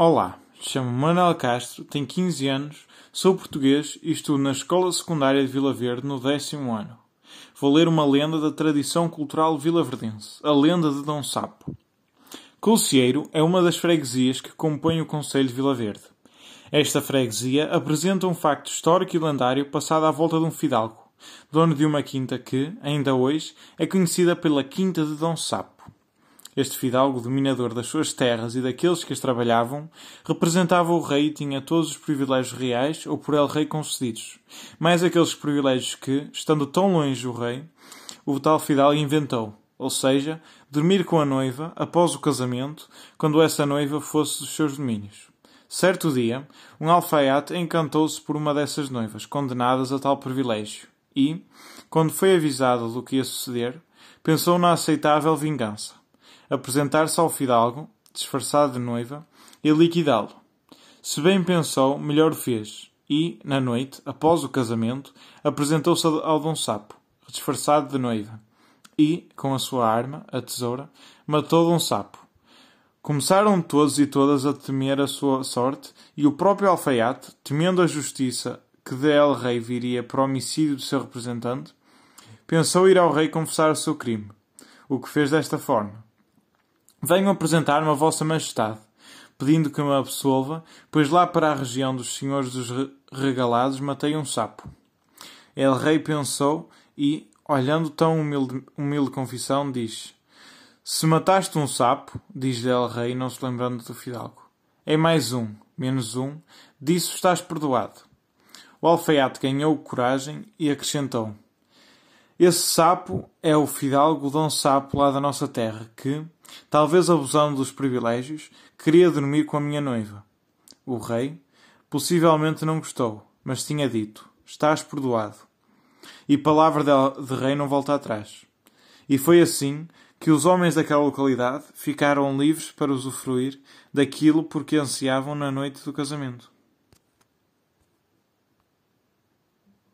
Olá, chamo-me Manuel Castro, tenho 15 anos, sou português e estudo na Escola Secundária de Vila Verde no décimo ano. Vou ler uma lenda da tradição cultural vilaverdense, a lenda de Dom Sapo. Colcieiro é uma das freguesias que compõem o Conselho de Vila Verde. Esta freguesia apresenta um facto histórico e lendário passado à volta de um fidalgo, dono de uma quinta que, ainda hoje, é conhecida pela Quinta de Dom Sapo. Este fidalgo dominador das suas terras e daqueles que as trabalhavam, representava o rei e tinha todos os privilégios reais ou por ele rei concedidos, mais aqueles privilégios que, estando tão longe do rei, o tal fidalgo inventou, ou seja, dormir com a noiva após o casamento, quando essa noiva fosse dos seus domínios. Certo dia, um alfaiate encantou-se por uma dessas noivas, condenadas a tal privilégio, e, quando foi avisado do que ia suceder, pensou na aceitável vingança apresentar-se ao fidalgo, disfarçado de noiva, e liquidá-lo. Se bem pensou, melhor fez, e, na noite, após o casamento, apresentou-se ao Dom Sapo, disfarçado de noiva, e, com a sua arma, a tesoura, matou Dom Sapo. Começaram todos e todas a temer a sua sorte, e o próprio alfaiate, temendo a justiça que de El Rei viria por homicídio do seu representante, pensou ir ao rei confessar o seu crime, o que fez desta forma. Venho apresentar-me a Vossa Majestade, pedindo que me absolva, pois lá para a região dos senhores dos regalados matei um sapo. El Rei pensou e, olhando tão humilde, humilde confissão, diz: Se mataste um sapo, diz-lhe El Rei, não se lembrando do fidalgo, é mais um, menos um, disso estás perdoado. O alfaiate ganhou coragem e acrescentou: esse sapo é o fidalgo Dom Sapo lá da nossa terra, que, talvez abusando dos privilégios, queria dormir com a minha noiva. O rei, possivelmente não gostou, mas tinha dito: Estás perdoado. E palavra de, rei não volta atrás. E foi assim que os homens daquela localidade ficaram livres para usufruir daquilo por que ansiavam na noite do casamento.